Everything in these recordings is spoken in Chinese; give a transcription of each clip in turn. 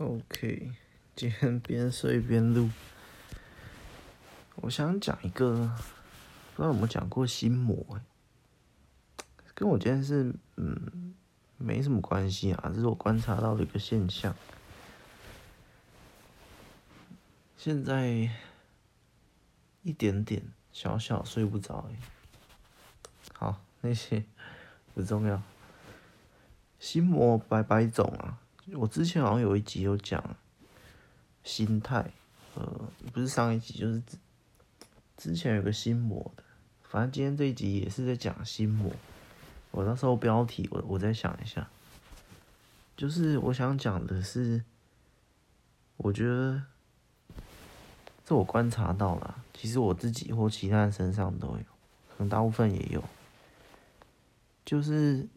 OK，今天边睡边录。我想讲一个，不知道有没有讲过心魔，跟我今天是嗯没什么关系啊，这是我观察到的一个现象。现在一点点小小睡不着，好，那些不重要。心魔百百种啊。我之前好像有一集有讲心态，呃，不是上一集，就是之之前有个心魔的，反正今天这一集也是在讲心魔。我到时候标题我我再想一下，就是我想讲的是，我觉得这我观察到了，其实我自己或其他人身上都有，可能大部分也有，就是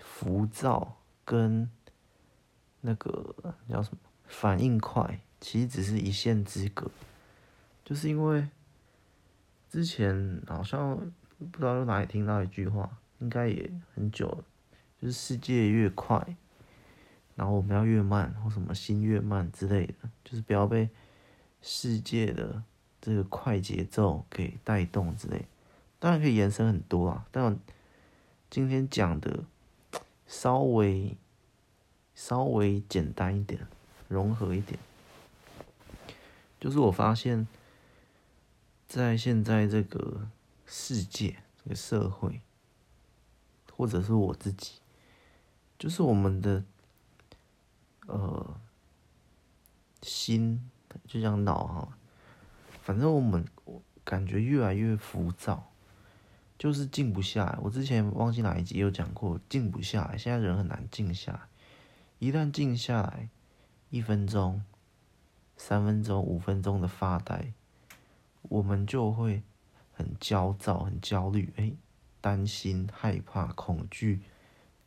浮躁跟。那个叫什么？反应快，其实只是一线之隔。就是因为之前好像不知道在哪里听到一句话，应该也很久了，就是世界越快，然后我们要越慢，或什么心越慢之类的，就是不要被世界的这个快节奏给带动之类。当然可以延伸很多啊，但今天讲的稍微。稍微简单一点，融合一点，就是我发现，在现在这个世界、这个社会，或者是我自己，就是我们的呃心，就像脑哈，反正我们感觉越来越浮躁，就是静不下来。我之前忘记哪一集有讲过，静不下来，现在人很难静下来。一旦静下来，一分钟、三分钟、五分钟的发呆，我们就会很焦躁、很焦虑，哎，担心、害怕、恐惧，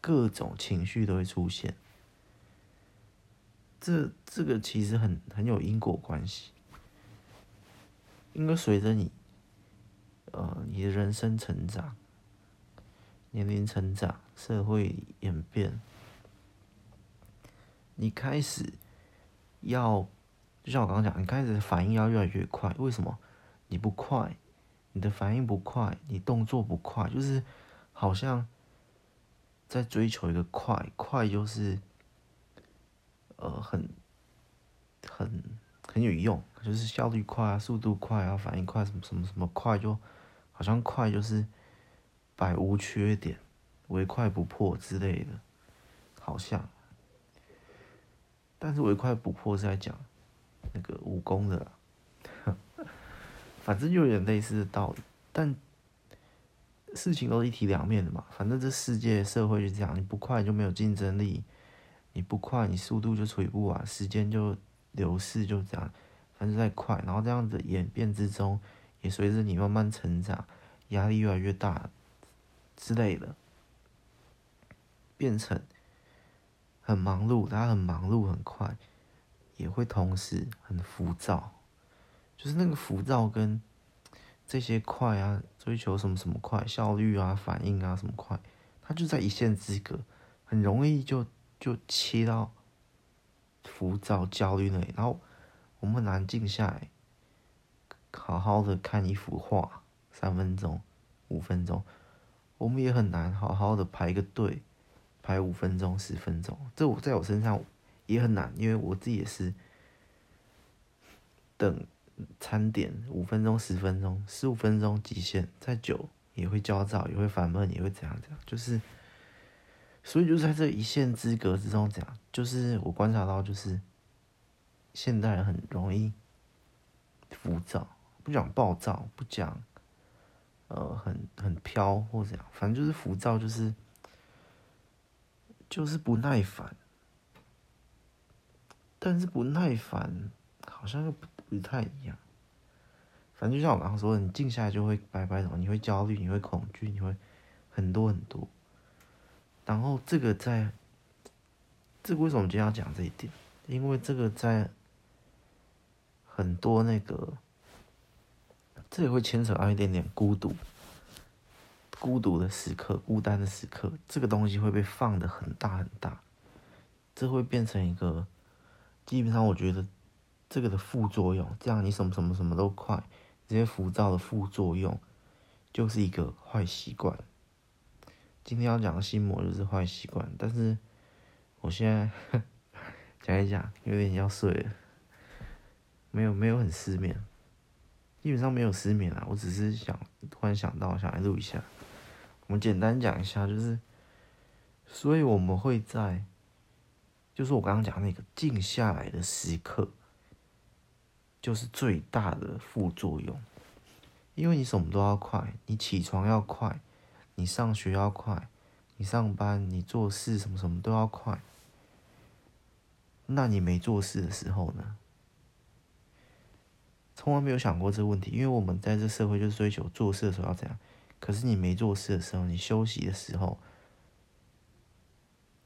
各种情绪都会出现。这这个其实很很有因果关系，应该随着你，呃，你的人生成长、年龄成长、社会演变。你开始要，就像我刚刚讲，你开始反应要越来越快。为什么？你不快，你的反应不快，你动作不快，就是好像在追求一个快，快就是呃很很很有用，就是效率快啊，速度快啊，反应快，什么什么什么快，就好像快就是百无缺点，唯快不破之类的，好像。但是唯快不破是在讲那个武功的，反正就有点类似的道理。但事情都是一体两面的嘛。反正这世界社会就这样，你不快就没有竞争力，你不快你速度就处理不完，时间就流逝就这样。反正再快，然后这样子演变之中，也随着你慢慢成长，压力越来越大之类的，变成。很忙碌，大家很忙碌，很快，也会同时很浮躁，就是那个浮躁跟这些快啊，追求什么什么快，效率啊，反应啊什么快，它就在一线之隔，很容易就就切到浮躁、焦虑那里，然后我们很难静下来，好好的看一幅画，三分钟、五分钟，我们也很难好好的排个队。排五分钟、十分钟，这我在我身上也很难，因为我自己也是等餐点五分钟、十分钟、十五分钟极限，再久也会焦躁，也会烦闷，也会怎样怎样，就是，所以就在这一线之隔之中讲，就是我观察到，就是现代人很容易浮躁，不讲暴躁，不讲呃很很飘或怎样，反正就是浮躁，就是。就是不耐烦，但是不耐烦好像又不不太一样。反正就像我刚刚说的，你静下来就会拜拜的，你会焦虑，你会恐惧，你会很多很多。然后这个在，这个为什么今天要讲这一点？因为这个在很多那个，这也会牵扯到一点点孤独。孤独的时刻，孤单的时刻，这个东西会被放得很大很大，这会变成一个基本上我觉得这个的副作用，这样你什么什么什么都快，这些浮躁的副作用就是一个坏习惯。今天要讲的心魔就是坏习惯，但是我现在 讲一讲，有点要睡了，没有没有很失眠，基本上没有失眠啊，我只是想突然想到想来录一下。我们简单讲一下，就是，所以我们会在，就是我刚刚讲那个静下来的时刻，就是最大的副作用，因为你什么都要快，你起床要快。你上学要快，你上班、你做事什么什么都要快。那你没做事的时候呢？从来没有想过这个问题，因为我们在这社会就是追求做事的时候要怎样。可是你没做事的时候，你休息的时候，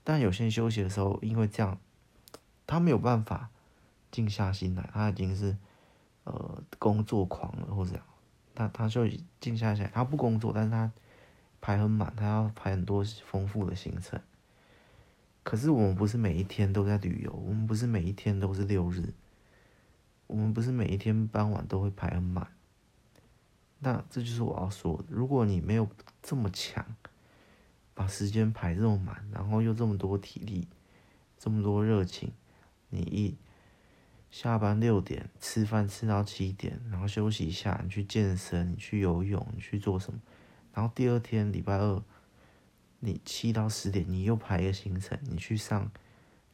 但有些人休息的时候，因为这样，他没有办法静下心来，他已经是呃工作狂了，或者这样，他他就静下来，他不工作，但是他。排很满，他要排很多丰富的行程。可是我们不是每一天都在旅游，我们不是每一天都是六日，我们不是每一天傍晚都会排很满。那这就是我要说的，如果你没有这么强，把时间排这么满，然后又这么多体力，这么多热情，你一下班六点吃饭吃到七点，然后休息一下，你去健身，你去游泳，你去做什么？然后第二天礼拜二，你七到十点，你又排一个行程，你去上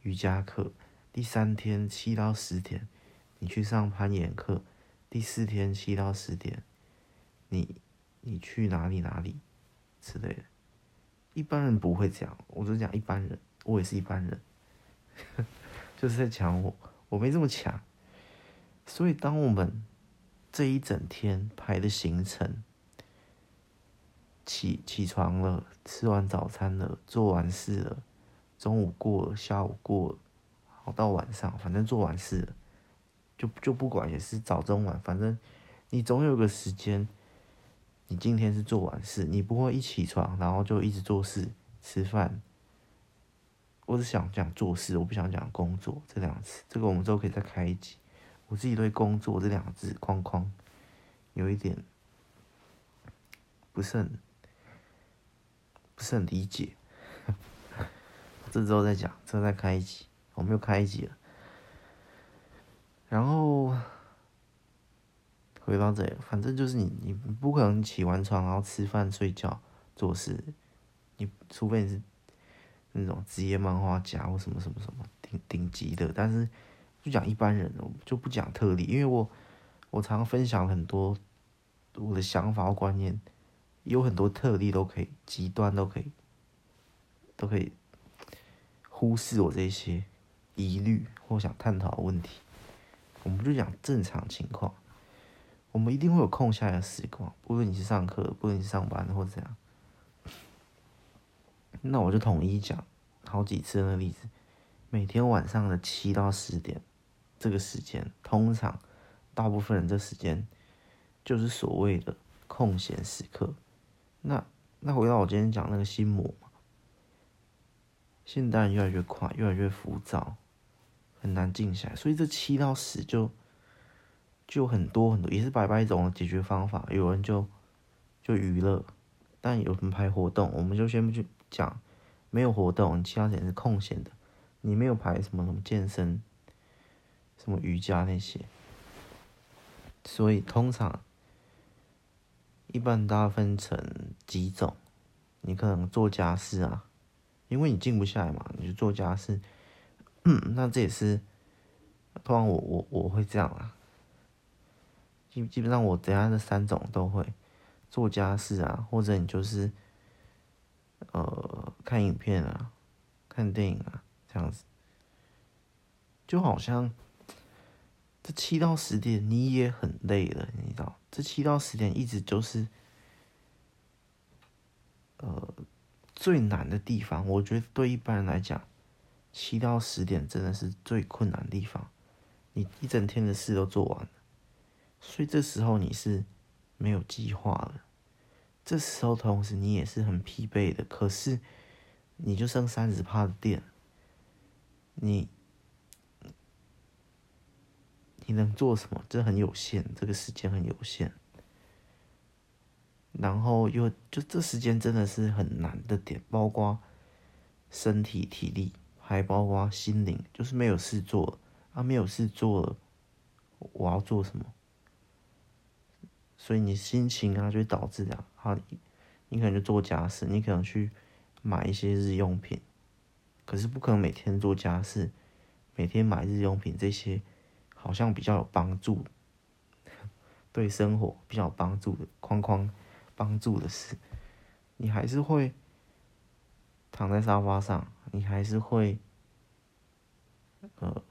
瑜伽课。第三天七到十点，你去上攀岩课。第四天七到十点，你你去哪里哪里之类的。一般人不会这样，我就讲一般人，我也是一般人，就是在讲我，我没这么强。所以当我们这一整天排的行程，起起床了，吃完早餐了，做完事了，中午过了，下午过了，好到晚上，反正做完事了，就就不管也是早中晚，反正你总有个时间，你今天是做完事，你不会一起床然后就一直做事吃饭。我只想讲做事，我不想讲工作这两个字，这个我们之后可以再开一集。我自己对工作这两个字框框有一点不是很。不是很理解，这之后再讲，之后再开一集，我们又开一集了。然后回到这，反正就是你，你不可能起完床然后吃饭、睡觉、做事，你除非你是那种职业漫画家或什么什么什么顶顶级的，但是就讲一般人，我就不讲特例，因为我我常分享很多我的想法或观念。有很多特例都可以，极端都可以，都可以忽视我这些疑虑或想探讨的问题。我们就讲正常情况，我们一定会有空下来的时光，不论你是上课，不论你是上班或怎样。那我就统一讲好几次那个例子，每天晚上的七到十点这个时间，通常大部分人这时间就是所谓的空闲时刻。那那回到我今天讲那个心魔嘛，现代人越来越快，越来越浮躁，很难静下来，所以这七到十就就很多很多，也是百百种解决方法。有人就就娱乐，但有人排活动，我们就先不去讲，没有活动，其他时间是空闲的，你没有排什么什么健身、什么瑜伽那些，所以通常。一般大家分成几种，你可能做家事啊，因为你静不下来嘛，你就做家事。嗯，那这也是，通常我我我会这样啊。基基本上我等下这三种都会做家事啊，或者你就是呃看影片啊，看电影啊这样子，就好像。这七到十点你也很累了，你知道？这七到十点一直就是，呃，最难的地方。我觉得对一般人来讲，七到十点真的是最困难的地方。你一整天的事都做完了，所以这时候你是没有计划的。这时候同时你也是很疲惫的，可是你就剩三十趴的电，你。你能做什么？这很有限，这个时间很有限。然后又就这时间真的是很难的点，包括身体体力，还包括心灵，就是没有事做啊，没有事做了，我要做什么？所以你心情啊，就会导致啊，好，你可能就做家事，你可能去买一些日用品，可是不可能每天做家事，每天买日用品这些，好像比较有帮助，对生活比较有帮助的框框。帮助的事，你还是会躺在沙发上，你还是会，呃，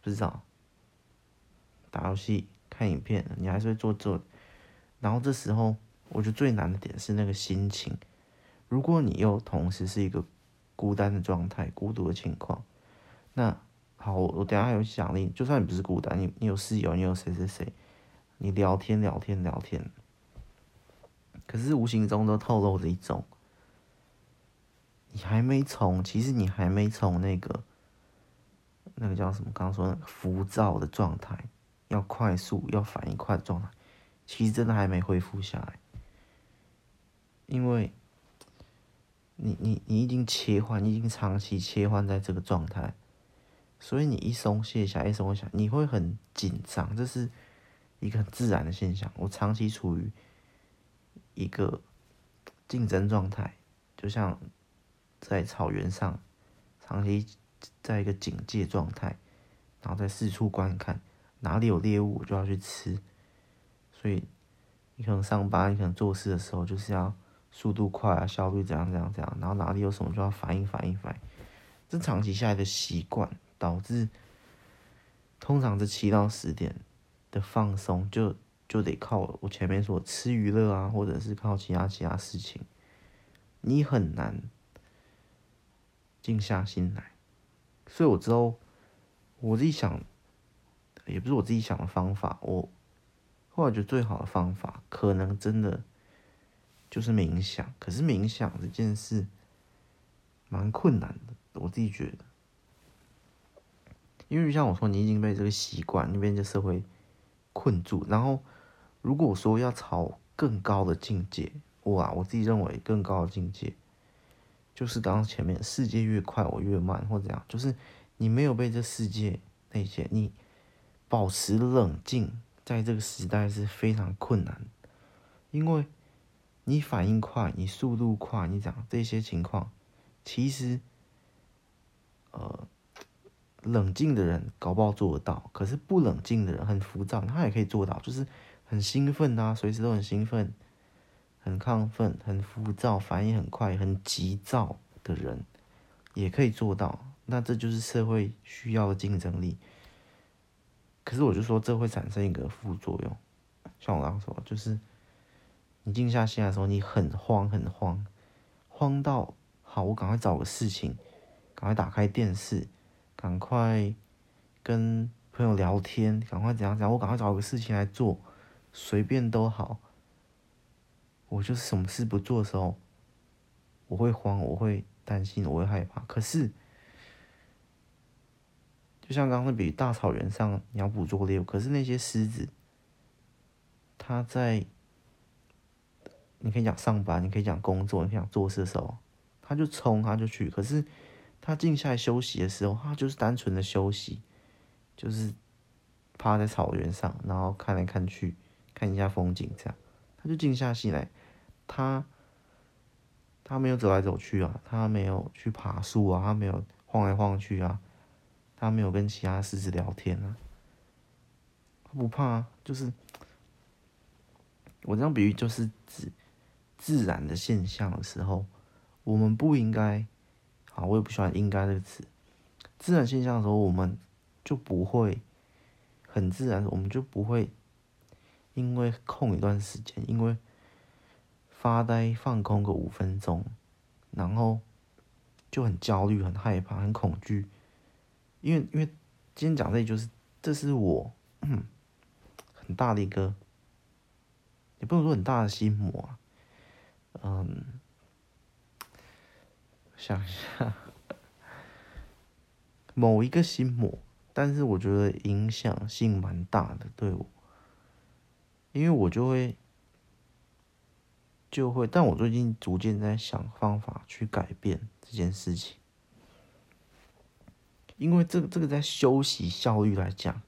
不知道打游戏、看影片，你还是会做做。然后这时候，我觉得最难的点是那个心情。如果你又同时是一个孤单的状态、孤独的情况，那好，我我等下有奖励。就算你不是孤单，你你有室友，你有谁谁谁，你聊天聊天聊天。可是无形中都透露着一种，你还没从，其实你还没从那个，那个叫什么？刚刚说那个浮躁的状态，要快速、要反应快的状态，其实真的还没恢复下来。因为你、你、你已经切换，你已经长期切换在这个状态，所以你一松懈下，一松懈下，你会很紧张，这是一个很自然的现象。我长期处于。一个竞争状态，就像在草原上，长期在一个警戒状态，然后在四处观看，哪里有猎物我就要去吃。所以你可能上班，你可能做事的时候就是要速度快啊，效率怎样怎样怎样，然后哪里有什么就要反应反应反应。这长期下来的习惯，导致通常这七到十点的放松就。就得靠我前面说吃娱乐啊，或者是靠其他其他事情，你很难静下心来。所以我之后我自己想，也不是我自己想的方法，我后来觉得最好的方法，可能真的就是冥想。可是冥想这件事蛮困难的，我自己觉得，因为像我说，你已经被这个习惯，你被这社会困住，然后。如果说要朝更高的境界，哇，我自己认为更高的境界，就是刚刚前面世界越快我越慢，或怎样，就是你没有被这世界那些，你保持冷静，在这个时代是非常困难，因为你反应快，你速度快，你讲这些情况，其实，呃，冷静的人搞不好做得到，可是不冷静的人很浮躁，他也可以做到，就是。很兴奋啊，随时都很兴奋，很亢奋，很浮躁，反应很快，很急躁的人也可以做到。那这就是社会需要的竞争力。可是我就说，这会产生一个副作用，像我刚刚说，就是你静下心来的时候，你很慌，很慌，慌到好，我赶快找个事情，赶快打开电视，赶快跟朋友聊天，赶快怎样怎样，我赶快找个事情来做。随便都好，我就是什么事不做的时候，我会慌，我会担心，我会害怕。可是，就像刚刚比喻，大草原上你要捕捉猎物，可是那些狮子，它在，你可以讲上班，你可以讲工作，你可以讲做事的时候，他就冲，他就去。可是，他静下来休息的时候，他就是单纯的休息，就是趴在草原上，然后看来看去。看一下风景，这样他就静下心来，他他没有走来走去啊，他没有去爬树啊，他没有晃来晃去啊，他没有跟其他狮子聊天啊，他不怕啊，就是我这样比喻，就是指自然的现象的时候，我们不应该，啊，我也不喜欢“应该”这个词，自然现象的时候，我们就不会很自然，我们就不会。因为空一段时间，因为发呆放空个五分钟，然后就很焦虑、很害怕、很恐惧。因为因为今天讲这里就是，这是我很大的一个，也不能说很大的心魔啊。嗯，想一下，某一个心魔但是我觉得影响性蛮大的，对我，因为我就会就会，但我最近逐渐在想方法去改变这件事情，因为这个这个在休息效率来讲，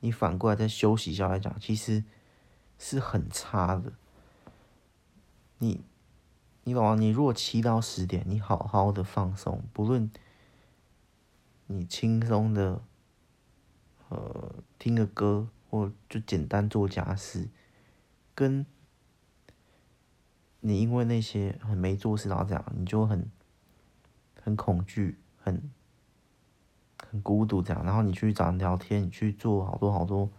你反过来在休息效率来讲，其实是很差的。你你懂吗？你如果七到十点，你好好的放松，不论你轻松的。呃，听个歌，或就简单做家事，跟你因为那些很没做事然后这样，你就很很恐惧，很孤独这样，然后你去找人聊天，你去做好多好多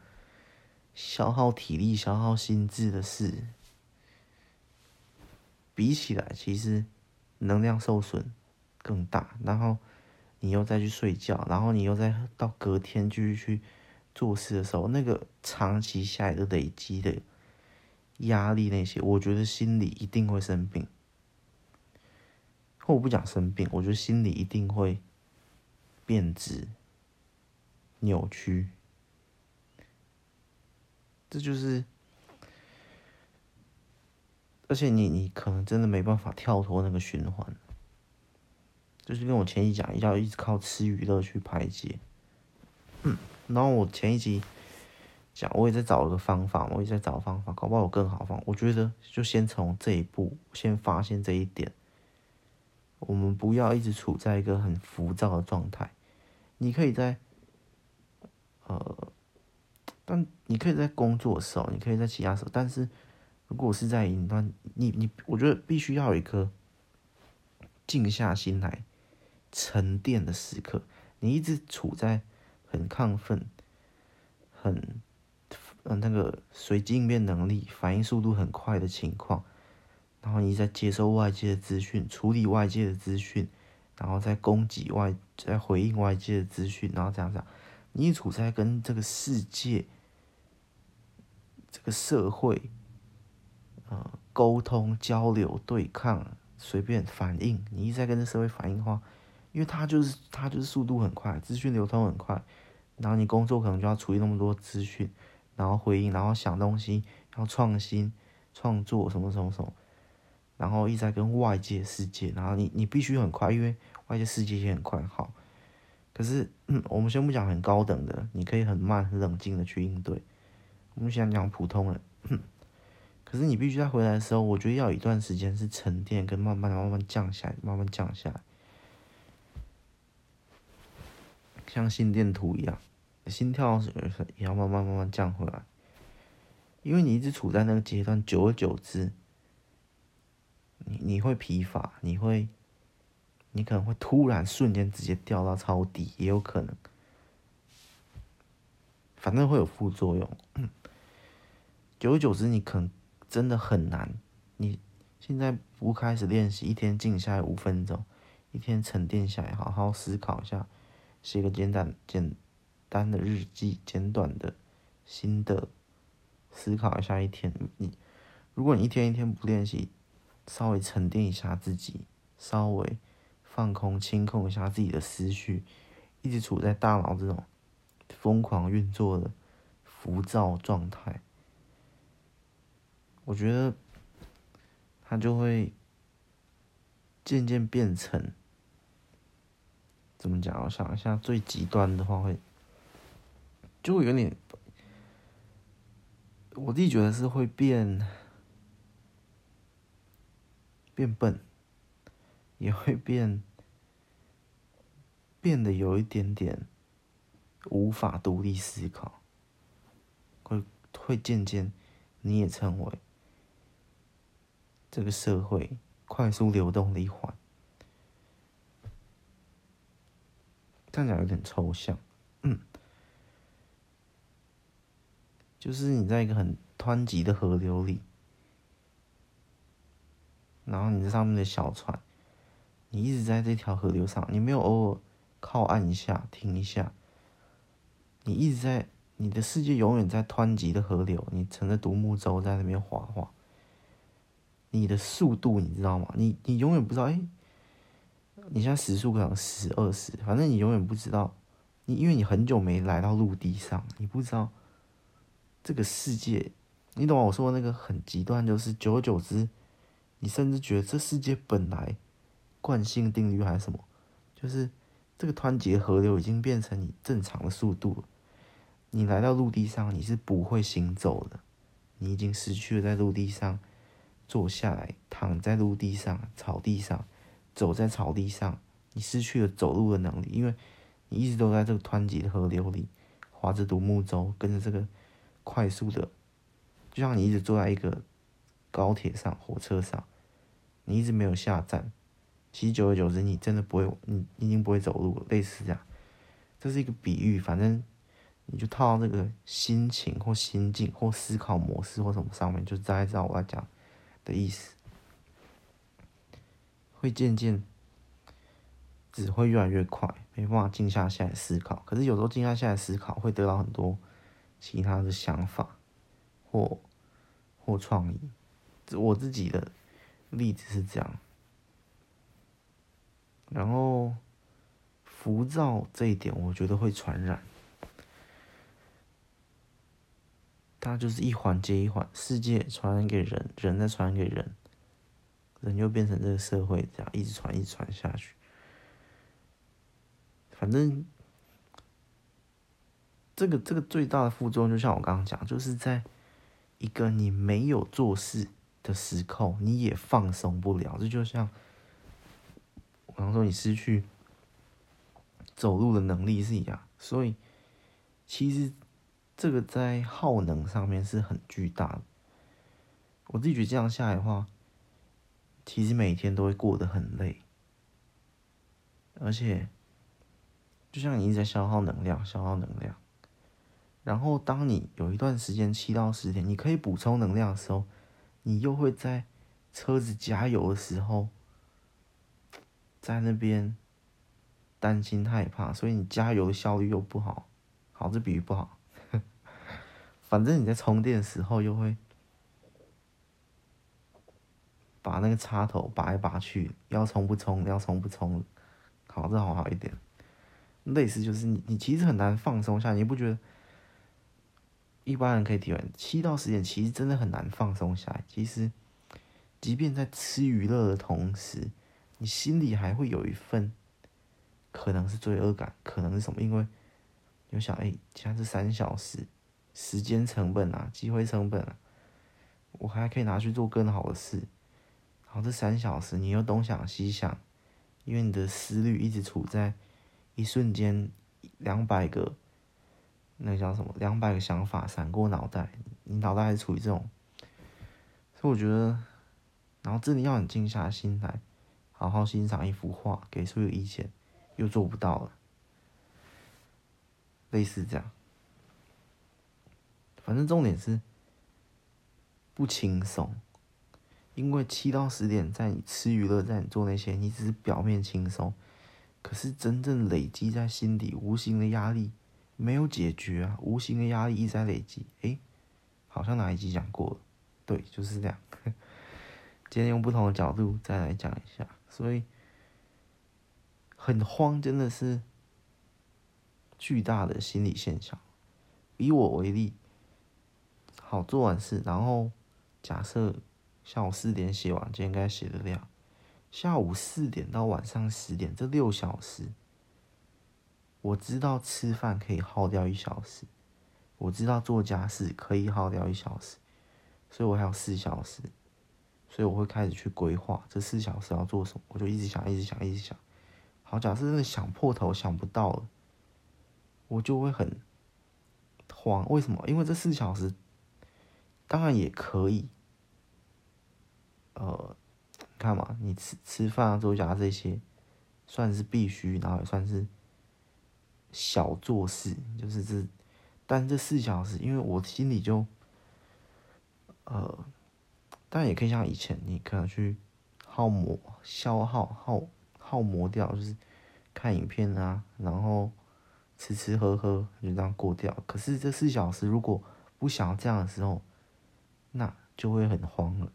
消耗体力、消耗心智的事，比起来，其实能量受损更大，然后。你又再去睡觉，然后你又再到隔天继续去做事的时候，那个长期下来的累积的压力，那些我觉得心里一定会生病。或我不讲生病，我觉得心里一定会变质、扭曲。这就是，而且你你可能真的没办法跳脱那个循环。就是跟我前一讲，要一直靠吃娱乐去排解。嗯，然后我前一集讲，我也在找一个方法，我也在找方法，搞不好有更好方法。我觉得就先从这一步，先发现这一点。我们不要一直处在一个很浮躁的状态。你可以在，呃，但你可以在工作的时候，你可以在其他时候，但是如果是在云端，你你，我觉得必须要有一颗静下心来。沉淀的时刻，你一直处在很亢奋、很呃那个随机应变能力、反应速度很快的情况，然后你在接收外界的资讯、处理外界的资讯，然后在供给外、在回应外界的资讯，然后这样这样，你一处在跟这个世界、这个社会，呃，沟通、交流、对抗、随便反应，你一直在跟这社会反应的话。因为它就是它就是速度很快，资讯流通很快，然后你工作可能就要处理那么多资讯，然后回应，然后想东西，然后创新创作什么什么什么，然后一直在跟外界世界，然后你你必须很快，因为外界世界也很快。好，可是嗯，我们先不讲很高等的，你可以很慢很冷静的去应对。我们先讲普通人，可是你必须在回来的时候，我觉得要一段时间是沉淀跟慢慢慢慢降下来，慢慢降下来。像心电图一样，心跳也要慢慢慢慢降回来，因为你一直处在那个阶段，久而久之，你你会疲乏，你会，你可能会突然瞬间直接掉到超低，也有可能，反正会有副作用。久而久之，你可能真的很难。你现在不开始练习，一天静下来五分钟，一天沉淀下来，好好思考一下。写个简单简单的日记，简短的心得，思考一下一天。你如果你一天一天不练习，稍微沉淀一下自己，稍微放空清空一下自己的思绪，一直处在大脑这种疯狂运作的浮躁状态，我觉得它就会渐渐变成。怎么讲？我想一下，最极端的话会，就会有点，我自己觉得是会变，变笨，也会变，变得有一点点无法独立思考，会会渐渐你也成为这个社会快速流动的一环。看起来有点抽象，嗯，就是你在一个很湍急的河流里，然后你在上面的小船，你一直在这条河流上，你没有偶尔靠岸一下停一下，你一直在你的世界永远在湍急的河流，你乘着独木舟在那边划划，你的速度你知道吗？你你永远不知道哎。你现在时速可能十、二十，反正你永远不知道你因为你很久没来到陆地上，你不知道这个世界，你懂吗？我说的那个很极端，就是久而久之，你甚至觉得这世界本来惯性定律还是什么，就是这个湍急的河流已经变成你正常的速度了。你来到陆地上，你是不会行走的，你已经失去了在陆地上坐下来、躺在陆地上、草地上、走在草地上，你失去了走路的能力，因为。你一直都在这个湍急的河流里，划着独木舟，跟着这个快速的，就像你一直坐在一个高铁上、火车上，你一直没有下站。其实久而久之，你真的不会，你已经不会走路了，类似这样。这是一个比喻，反正你就套到这个心情或心境或思考模式或什么上面，就大概知道我要讲的意思，会渐渐。只会越来越快，没办法静下心来思考。可是有时候静下心来思考，会得到很多其他的想法或或创意。我自己的例子是这样。然后浮躁这一点，我觉得会传染。它就是一环接一环，世界传染给人，人再传染给人，人就变成这个社会这样一直传，一直传下去。反正，这个这个最大的副作用，就像我刚刚讲，就是在一个你没有做事的时候，你也放松不了。这就像我刚刚说，你失去走路的能力是一样。所以，其实这个在耗能上面是很巨大的。我自己觉得这样下来的话，其实每天都会过得很累，而且。就像你一直在消耗能量，消耗能量，然后当你有一段时间七到十天，你可以补充能量的时候，你又会在车子加油的时候，在那边担心害怕，所以你加油的效率又不好。好，这比喻不好，反正你在充电的时候又会把那个插头拔来拔去，要充不充，要充不充，好，这好好一点。类似就是你，你其实很难放松下来，你不觉得？一般人可以体会，七到十点其实真的很难放松下来。其实，即便在吃娱乐的同时，你心里还会有一份可能是罪恶感，可能是什么？因为你想，哎、欸，现在是三小时，时间成本啊，机会成本啊，我还可以拿去做更好的事。然后这三小时，你又东想西想，因为你的思虑一直处在。一瞬间，两百个，那个叫什么？两百个想法闪过脑袋，你脑袋还是处于这种，所以我觉得，然后真的要你静下心来，好好欣赏一幅画，给出一个意见，又做不到了，类似这样。反正重点是不轻松，因为七到十点在你吃娱乐，在你做那些，你只是表面轻松。可是真正累积在心底无形的压力没有解决啊，无形的压力一直在累积。诶，好像哪一集讲过了？对，就是这样。今天用不同的角度再来讲一下，所以很慌，真的是巨大的心理现象。以我为例，好，做完事，然后假设下午四点写完今天该写的量。下午四点到晚上十点这六小时，我知道吃饭可以耗掉一小时，我知道做家事可以耗掉一小时，所以我还有四小时，所以我会开始去规划这四小时要做什么，我就一直想，一直想，一直想。好，假设真的想破头想不到了，我就会很慌。为什么？因为这四小时当然也可以，呃。看嘛，你吃吃饭啊、做家这些，算是必须，然后也算是小做事，就是这。但这四小时，因为我心里就，呃，当然也可以像以前，你可能去耗磨、消耗、耗耗磨掉，就是看影片啊，然后吃吃喝喝，就这样过掉。可是这四小时如果不想要这样的时候，那就会很慌了。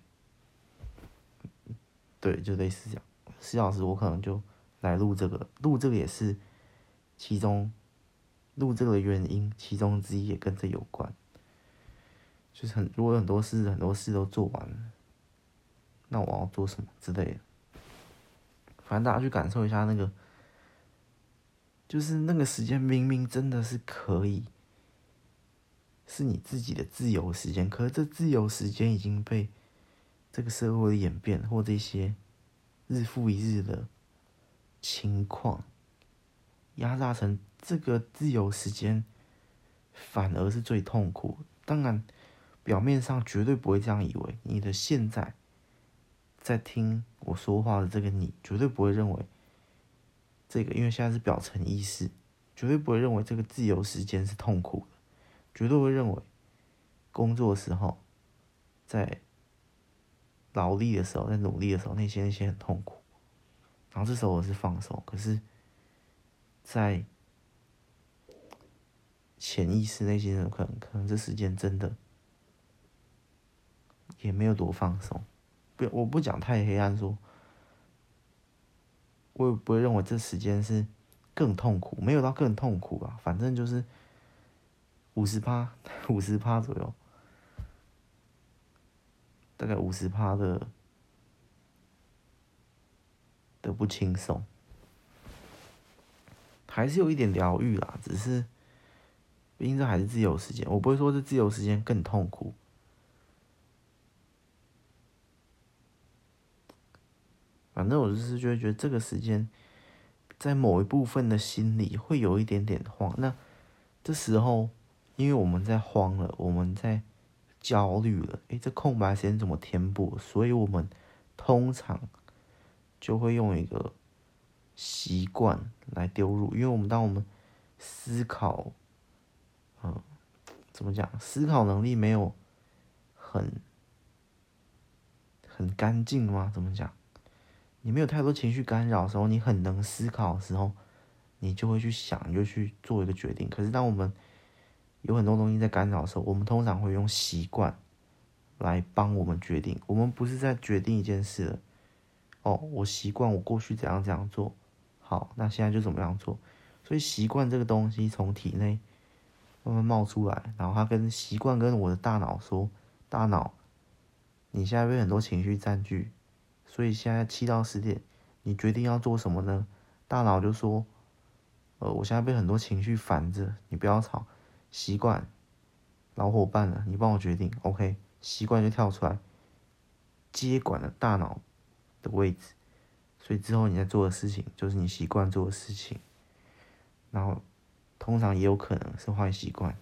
对，就类似这样，四小时我可能就来录这个，录这个也是其中录这个的原因，其中之一也跟这有关。就是很，如果很多事很多事都做完了，那我要做什么之类的。反正大家去感受一下那个，就是那个时间明明真的是可以，是你自己的自由时间，可是这自由时间已经被这个社会的演变或这些日复一日的情况压榨成这个自由时间，反而是最痛苦。当然。表面上绝对不会这样以为，你的现在在听我说话的这个你，绝对不会认为这个，因为现在是表层意识，绝对不会认为这个自由时间是痛苦的，绝对会认为工作时候，在劳力的时候，在努力的时候，那些那些很痛苦，然后这时候我是放松，可是，在潜意识那些人可能可能这时间真的。也没有多放松，不，我不讲太黑暗说，我也不会认为这时间是更痛苦，没有到更痛苦吧，反正就是五十趴，五十趴左右，大概五十趴的的不轻松，还是有一点疗愈啦，只是毕竟这还是自由时间，我不会说这自由时间更痛苦。反正我就是就会觉得这个时间，在某一部分的心里会有一点点慌。那这时候，因为我们在慌了，我们在焦虑了，诶，这空白时间怎么填补？所以我们通常就会用一个习惯来丢入。因为我们当我们思考，嗯，怎么讲？思考能力没有很很干净吗？怎么讲？你没有太多情绪干扰的时候，你很能思考的时候，你就会去想，就去做一个决定。可是当我们有很多东西在干扰的时候，我们通常会用习惯来帮我们决定。我们不是在决定一件事。哦，我习惯我过去怎样怎样做，好，那现在就怎么样做。所以习惯这个东西从体内慢慢冒出来，然后它跟习惯跟我的大脑说：“大脑，你现在被很多情绪占据。”所以现在七到十点，你决定要做什么呢？大脑就说：“呃，我现在被很多情绪烦着，你不要吵。习惯，老伙伴了，你帮我决定。OK，习惯就跳出来，接管了大脑的位置。所以之后你在做的事情，就是你习惯做的事情。然后，通常也有可能是坏习惯，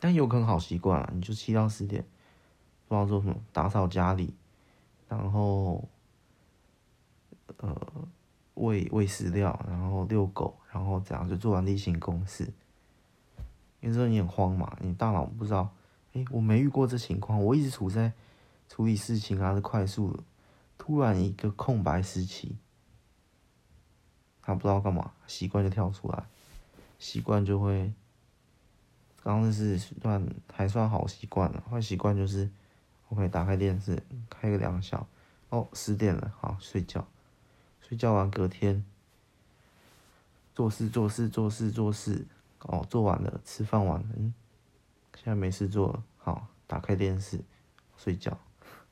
但有可能好习惯啊。你就七到十点，不知道做什么，打扫家里。”然后，呃，喂喂饲料，然后遛狗，然后这样就做完例行公事。因为说你很慌嘛，你大脑不知道，诶，我没遇过这情况，我一直处在处理事情啊，是快速的，突然一个空白时期，他不知道干嘛，习惯就跳出来，习惯就会，刚刚是算还算好习惯了，坏习惯就是。我可以打开电视，开个两小，哦，十点了，好睡觉。睡觉完隔天，做事做事做事做事，哦，做完了，吃饭完了，嗯，现在没事做了，好，打开电视，睡觉。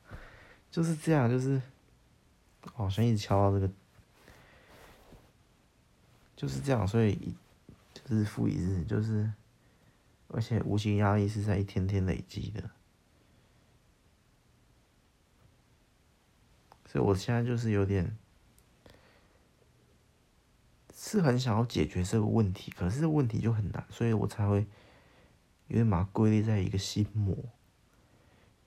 就是这样，就是，好像一直敲到这个，就是这样，所以就是日复一日，就是，而且无形压力是在一天天累积的。所以我现在就是有点，是很想要解决这个问题，可是问题就很难，所以我才会有点把它归类在一个心魔。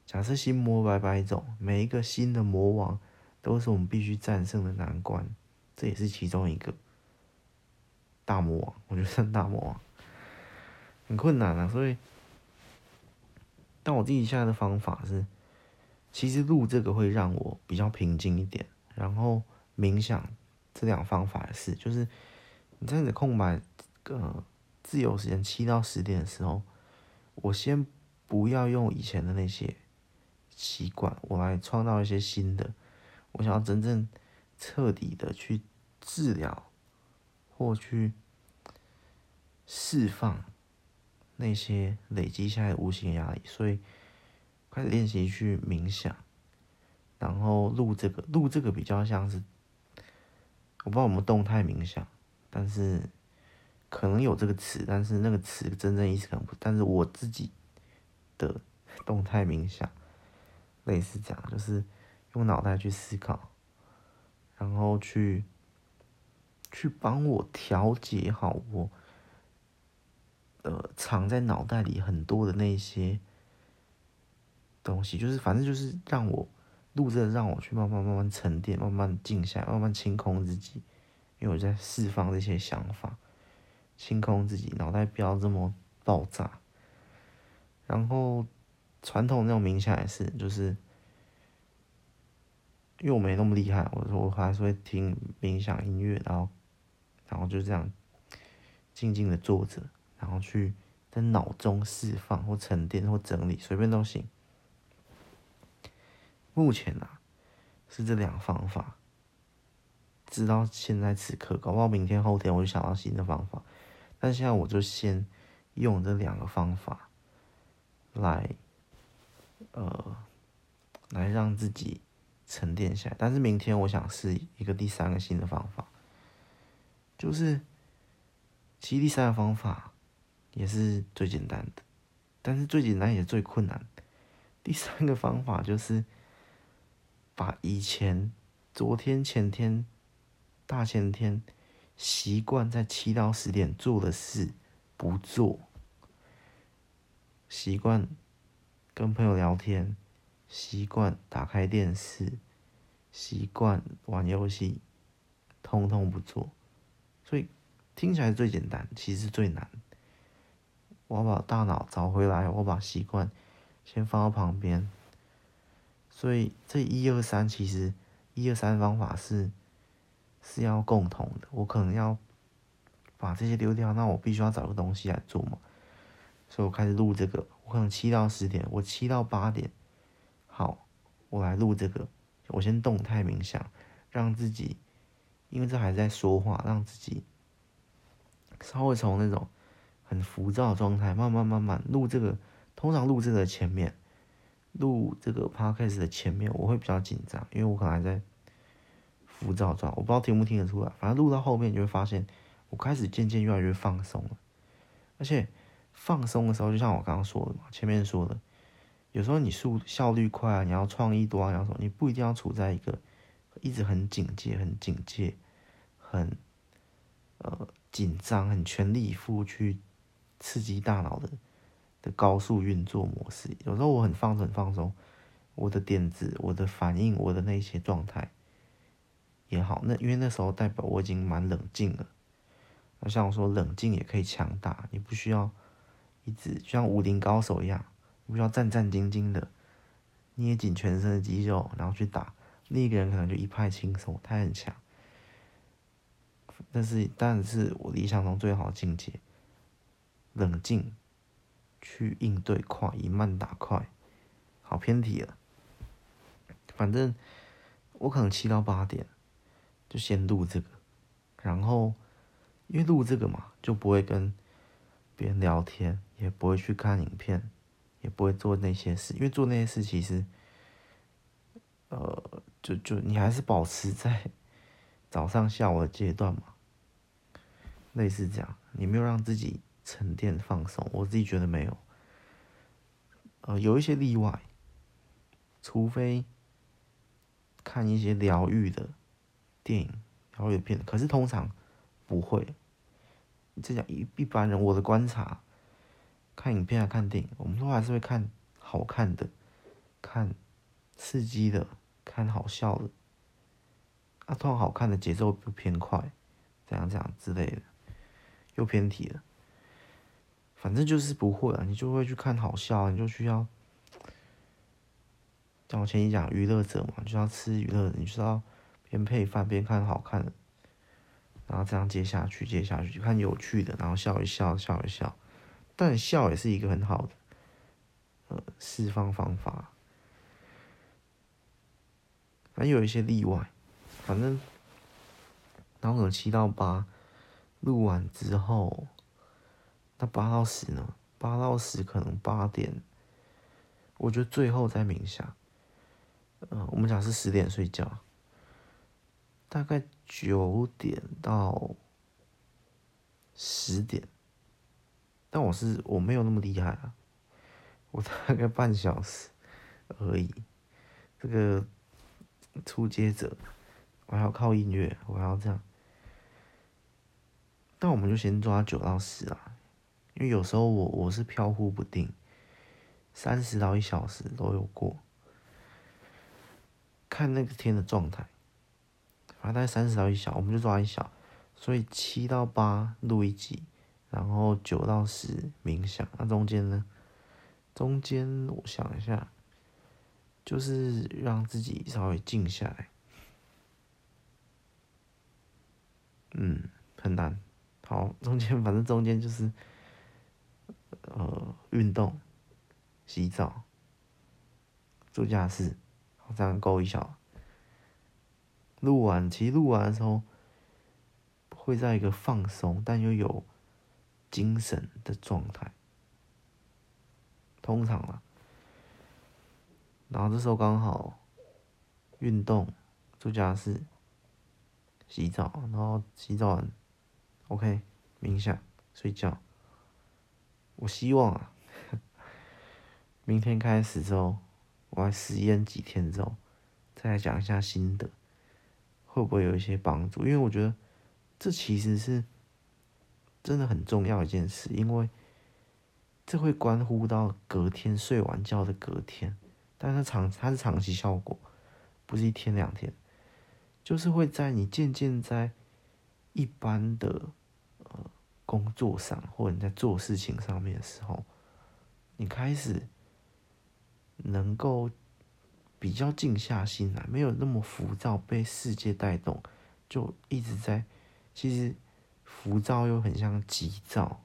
假设心魔百百种，每一个新的魔王都是我们必须战胜的难关，这也是其中一个大魔王。我觉得算大魔王，很困难啊。所以，但我自己现在的方法是。其实录这个会让我比较平静一点，然后冥想这两方法也是，就是你在你的空白呃自由时间七到十点的时候，我先不要用以前的那些习惯，我来创造一些新的。我想要真正彻底的去治疗，或去释放那些累积下来的无形压力，所以开始练习去冥想，然后录这个，录这个比较像是，我不知道有没有动态冥想，但是可能有这个词，但是那个词真正意思可能不，但是我自己的动态冥想类似这样，就是用脑袋去思考，然后去去帮我调节好我。呃，藏在脑袋里很多的那些东西，就是反正就是让我录着，让我去慢慢慢慢沉淀，慢慢静下来，慢慢清空自己，因为我在释放这些想法，清空自己，脑袋不要这么爆炸。然后传统那种冥想也是，就是因为我没那么厉害，我说我还是会听冥想音乐，然后然后就这样静静的坐着。然后去在脑中释放或沉淀或整理，随便都行。目前啊，是这两个方法。直到现在此刻，搞不好明天后天我就想到新的方法。但现在我就先用这两个方法来，呃，来让自己沉淀下来。但是明天我想试一个第三个新的方法，就是其实第三个方法。也是最简单的，但是最简单也是最困难。第三个方法就是把以前、昨天、前天、大前天习惯在七到十点做的事不做，习惯跟朋友聊天，习惯打开电视，习惯玩游戏，通通不做。所以听起来最简单，其实最难。我把大脑找回来，我把习惯先放到旁边。所以这一二三，其实一二三方法是是要共同的。我可能要把这些丢掉，那我必须要找个东西来做嘛。所以我开始录这个。我可能七到十点，我七到八点，好，我来录这个。我先动态冥想，让自己，因为这还在说话，让自己稍微从那种。很浮躁的状态，慢慢慢慢录这个，通常录这个前面，录这个 podcast 的前面，我会比较紧张，因为我可能还在浮躁状，我不知道听不听得出来。反正录到后面，你就会发现，我开始渐渐越来越放松了。而且放松的时候，就像我刚刚说的嘛，前面说的，有时候你速效率快啊，你要创意多啊，然后你不一定要处在一个一直很警戒、很警戒、很呃紧张、很全力以赴去。刺激大脑的的高速运作模式，有时候我很放松，很放松，我的点子、我的反应、我的那些状态也好。那因为那时候代表我已经蛮冷静了。那像我说，冷静也可以强大，你不需要一直就像武林高手一样，不需要战战兢兢的捏紧全身的肌肉，然后去打。另一个人可能就一派轻松，他很强。但是，但是我理想中最好的境界。冷静，去应对快，以慢打快，好偏题了。反正我可能七到八点就先录这个，然后因为录这个嘛，就不会跟别人聊天，也不会去看影片，也不会做那些事。因为做那些事其实，呃，就就你还是保持在 早上下午的阶段嘛，类似这样，你没有让自己。沉淀放松，我自己觉得没有，呃，有一些例外，除非看一些疗愈的电影、疗愈的片，可是通常不会。这讲一一般人，我的观察，看影片啊，看电影，我们都还是会看好看的，看刺激的，看好笑的，啊，通常好看的节奏又偏快，这样这样之类的，又偏题了。反正就是不会啊，你就会去看好笑，你就需要像我前一讲娱乐者嘛，就要吃娱乐，你就要边配饭边看好看的，然后这样接下去接下去就看有趣的，然后笑一笑笑一笑，但笑也是一个很好的呃释放方法，还有一些例外，反正然后七到八录完之后。那八到十呢？八到十可能八点，我觉得最后再冥想。嗯、我们讲是十点睡觉，大概九点到十点。但我是我没有那么厉害啊，我大概半小时而已。这个初阶者，我还要靠音乐，我还要这样。那我们就先抓九到十啊，因为有时候我我是飘忽不定，三十到一小时都有过，看那个天的状态。反正大概三十到一小，我们就抓一小，所以七到八录一集，然后九到十冥想。那中间呢？中间我想一下，就是让自己稍微静下来。嗯，很难。好，中间反正中间就是，呃，运动、洗澡、做家事，好，这样够一小。录完，其实录完的时候，会在一个放松但又有精神的状态。通常啊，然后这时候刚好运动、做家事、洗澡，然后洗澡完。OK，冥想、睡觉。我希望啊，明天开始之后，我来实验几天之后，再来讲一下心得，会不会有一些帮助？因为我觉得这其实是真的很重要一件事，因为这会关乎到隔天睡完觉的隔天，但是长它是长期效果，不是一天两天，就是会在你渐渐在一般的。工作上，或者你在做事情上面的时候，你开始能够比较静下心来，没有那么浮躁，被世界带动，就一直在。其实浮躁又很像急躁，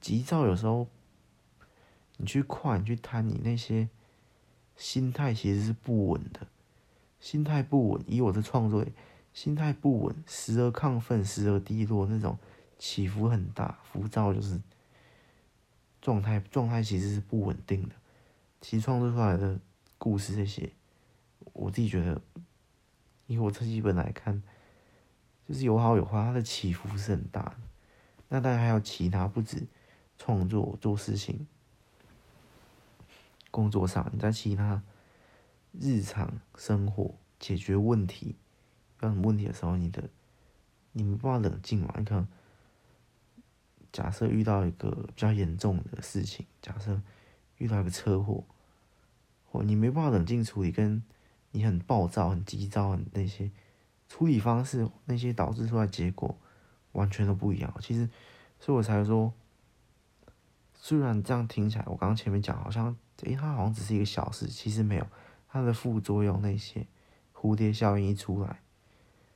急躁有时候你去快，你去贪，你那些心态其实是不稳的。心态不稳，以我的创作，心态不稳，时而亢奋，时而低落那种。起伏很大，浮躁就是状态，状态其实是不稳定的。其实创作出来的故事这些，我自己觉得，以我这基本来看，就是有好有坏，它的起伏是很大的。那当然还有其他，不止创作做事情，工作上你在其他日常生活解决问题，有什么问题的时候，你的你没办法冷静嘛？你可能。假设遇到一个比较严重的事情，假设遇到一个车祸，或你没办法冷静处理，跟你很暴躁、很急躁的那些处理方式，那些导致出来结果完全都不一样。其实，所以我才说，虽然这样听起来，我刚刚前面讲好像，诶，它好像只是一个小事，其实没有，它的副作用那些蝴蝶效应一出来，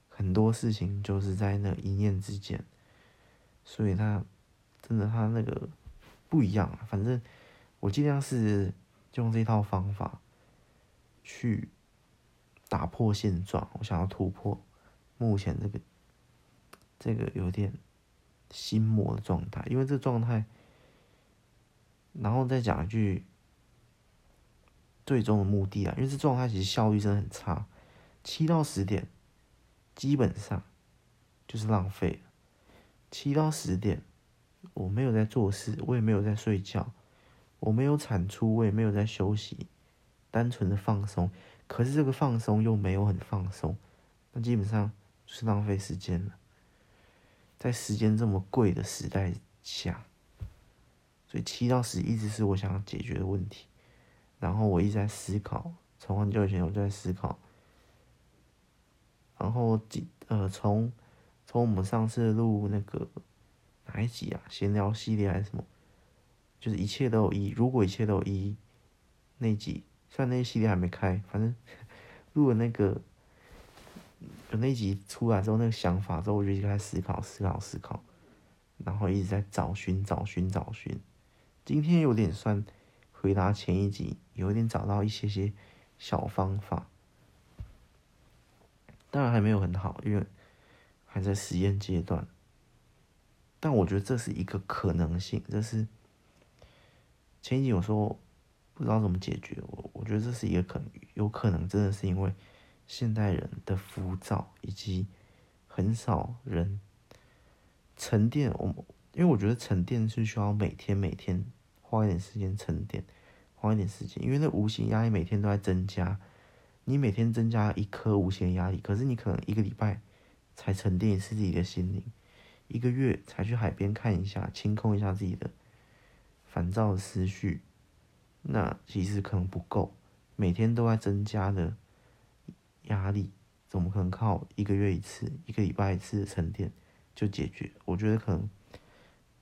很多事情就是在那一念之间，所以它。真的，他那个不一样啊。反正我尽量是用这套方法去打破现状。我想要突破目前这个这个有点心魔的状态，因为这状态，然后再讲一句最终的目的啊，因为这状态其实效率真的很差，七到十点基本上就是浪费了，七到十点。我没有在做事，我也没有在睡觉，我没有产出，我也没有在休息，单纯的放松。可是这个放松又没有很放松，那基本上是浪费时间了。在时间这么贵的时代下，所以七到十一直是我想要解决的问题。然后我一直在思考，从很久以前我就在思考。然后几呃，从从我们上次录那个。哪一集啊？闲聊系列还是什么？就是一切都有意义。如果一切都有意义，那集虽然那系列还没开，反正 录了那个有那一集出来之后，那个想法之后，我就一直在思考、思考、思考，然后一直在找寻、找寻、找寻。今天有点算回答前一集，有点找到一些些小方法，当然还没有很好，因为还在实验阶段。但我觉得这是一个可能性，这是前一集我说不知道怎么解决，我我觉得这是一个可能，有可能真的是因为现代人的浮躁以及很少人沉淀。我因为我觉得沉淀是需要每天每天花一点时间沉淀，花一点时间，因为那无形压力每天都在增加。你每天增加一颗无形压力，可是你可能一个礼拜才沉淀一次自己的心灵，一个月才去海边看一下，清空一下自己的烦躁的思绪，那其实可能不够。每天都在增加的压力，怎么可能靠一个月一次、一个礼拜一次的沉淀就解决？我觉得可能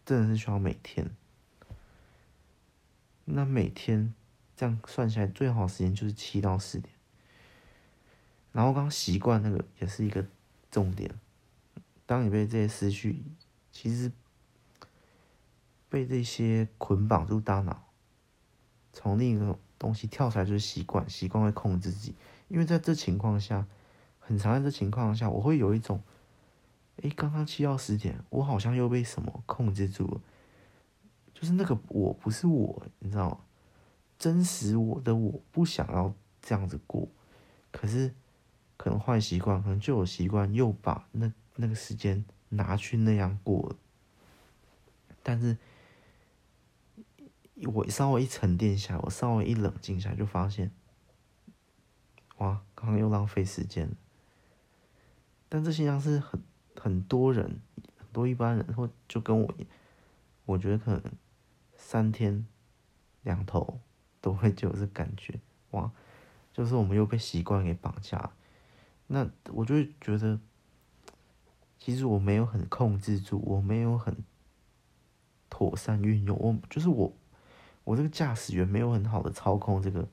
真的是需要每天。那每天这样算下来，最好的时间就是七到十点。然后刚刚习惯那个也是一个重点。当你被这些思绪，其实被这些捆绑住大脑，从另一个东西跳出来就是习惯，习惯会控制自己。因为在这情况下，很常在这情况下，我会有一种，哎，刚刚七到十点，我好像又被什么控制住了。就是那个我不是我，你知道吗？真实我的我不想要这样子过，可是。可能坏习惯，可能旧习惯又把那那个时间拿去那样过。但是，我稍微一沉淀下，我稍微一冷静下来，就发现，哇，刚刚又浪费时间。但这现象是很很多人，很多一般人，或就跟我，我觉得可能三天两头都会就有这感觉，哇，就是我们又被习惯给绑架。那我就会觉得，其实我没有很控制住，我没有很妥善运用，我就是我，我这个驾驶员没有很好的操控这个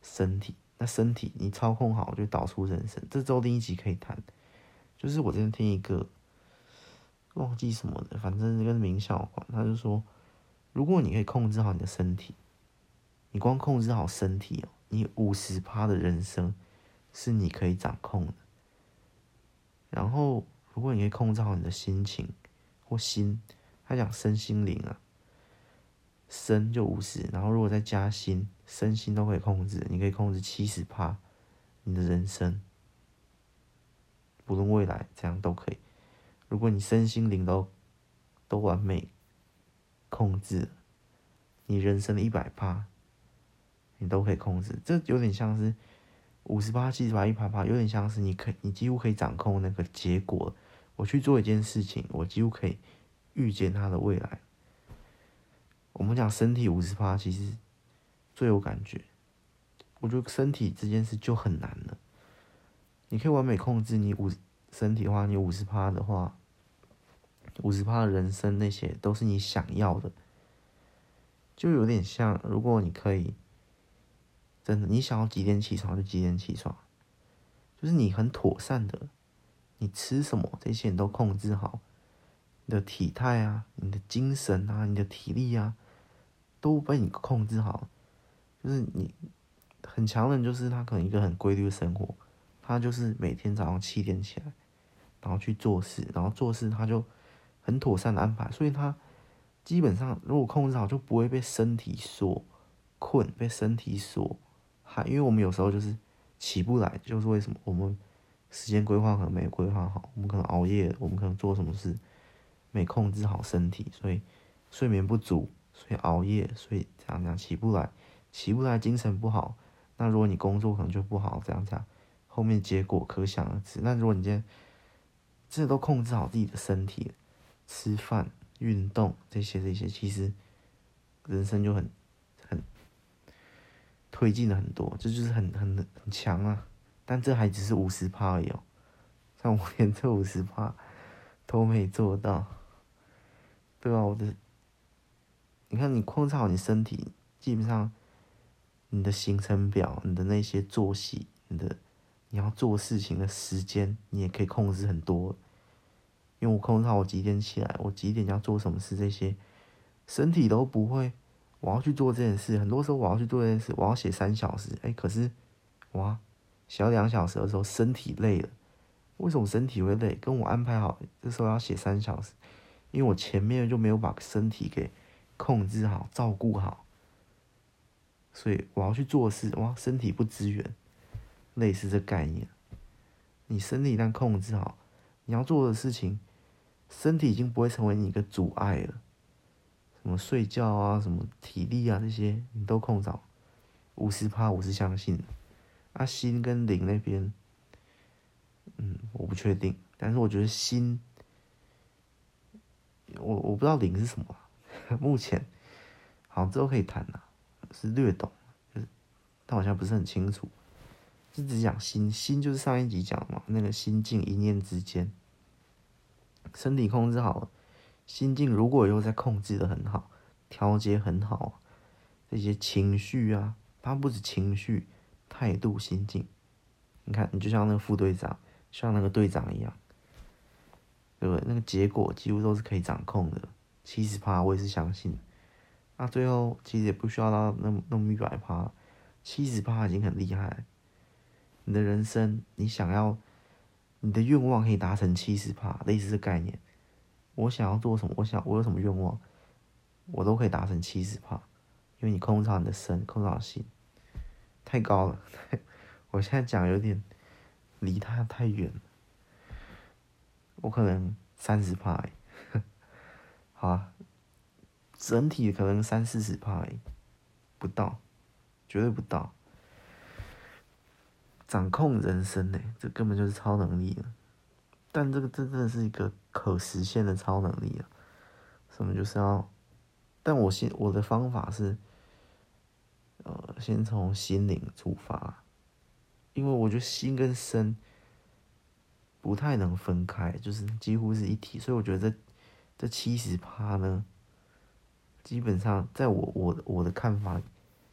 身体。那身体你操控好，就导出人生。这周另一集可以谈，就是我之前听一个忘记什么的，反正跟冥想有关。他就说，如果你可以控制好你的身体，你光控制好身体哦，你五十趴的人生。是你可以掌控的。然后，如果你可以控制好你的心情或心，他讲身心灵啊，身就五十，然后如果再加心，身心都可以控制，你可以控制七十趴，你的人生，不论未来这样都可以。如果你身心灵都都完美控制，你人生的一百趴，你都可以控制。这有点像是。五十八、七十八、一百趴，有点像是你可，你几乎可以掌控那个结果。我去做一件事情，我几乎可以预见它的未来。我们讲身体五十趴，其实最有感觉。我觉得身体这件事就很难了。你可以完美控制你五身体的话，你五十趴的话，五十趴的人生那些都是你想要的，就有点像，如果你可以。真的，你想要几点起床就几点起床，就是你很妥善的，你吃什么这些你都控制好，你的体态啊，你的精神啊，你的体力啊，都被你控制好。就是你很强的人，就是他可能一个很规律的生活，他就是每天早上七点起来，然后去做事，然后做事他就很妥善的安排，所以他基本上如果控制好，就不会被身体所困，被身体所害。因为我们有时候就是起不来，就是为什么我们时间规划可能没规划好，我们可能熬夜，我们可能做什么事没控制好身体，所以睡眠不足，所以熬夜，所以这样这样起不来，起不来精神不好。那如果你工作可能就不好，这样这样，后面结果可想而知。那如果你今天这都控制好自己的身体，吃饭、运动这些这些，其实人生就很。推进了很多，这就是很很很强啊！但这还只是五十趴而已哦，像我连这五十趴都没做到，对吧？我的，你看你控制好你身体，基本上你的行程表、你的那些作息、你的你要做事情的时间，你也可以控制很多。因为我控制好我几点起来，我几点要做什么事，这些身体都不会。我要去做这件事，很多时候我要去做这件事，我要写三小时，哎，可是，哇，写两小时的时候身体累了，为什么身体会累？跟我安排好这时候要写三小时，因为我前面就没有把身体给控制好、照顾好，所以我要去做事，哇，身体不支援，类似这概念。你身体一旦控制好，你要做的事情，身体已经不会成为你一个阻碍了。什么睡觉啊，什么体力啊，这些你都控制好，五十趴我是相信的。啊，心跟灵那边，嗯，我不确定，但是我觉得心，我我不知道灵是什么，目前，好，之后可以谈呐，是略懂，就是，但好像不是很清楚。是只讲心，心就是上一集讲嘛，那个心境一念之间，身体控制好，心境如果以后再控制的很好，调节很好，这些情绪啊，它不止情绪，态度、心境，你看，你就像那个副队长，像那个队长一样，对不对？那个结果几乎都是可以掌控的，七十趴我也是相信，那最后其实也不需要到那么那么一百趴，七十趴已经很厉害。你的人生，你想要，你的愿望可以达成七十趴，类似的概念。我想要做什么？我想我有什么愿望，我都可以达成七十趴，因为你控制好你的身，控制好心，太高了。我现在讲有点离他太远，我可能三十趴，好，整体可能三四十趴，不到，绝对不到。掌控人生呢，这根本就是超能力了。但这个真的是一个可实现的超能力啊！什么就是要，但我现我的方法是，呃，先从心灵出发，因为我觉得心跟身不太能分开，就是几乎是一体，所以我觉得这这七十趴呢，基本上在我我我的看法